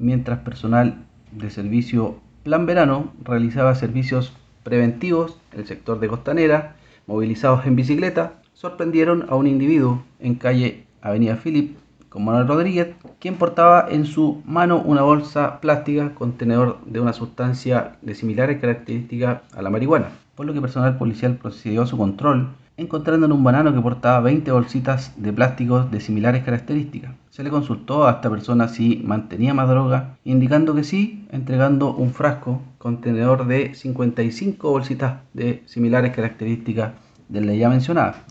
mientras personal de servicio Plan Verano realizaba servicios preventivos el sector de Costanera, movilizados en bicicleta, sorprendieron a un individuo en calle Avenida Philip con Manuel Rodríguez, quien portaba en su mano una bolsa plástica contenedor de una sustancia de similares características a la marihuana, por lo que personal policial procedió a su control encontrando en un banano que portaba 20 bolsitas de plásticos de similares características. Se le consultó a esta persona si mantenía más droga, indicando que sí, entregando un frasco contenedor de 55 bolsitas de similares características de la ya mencionada.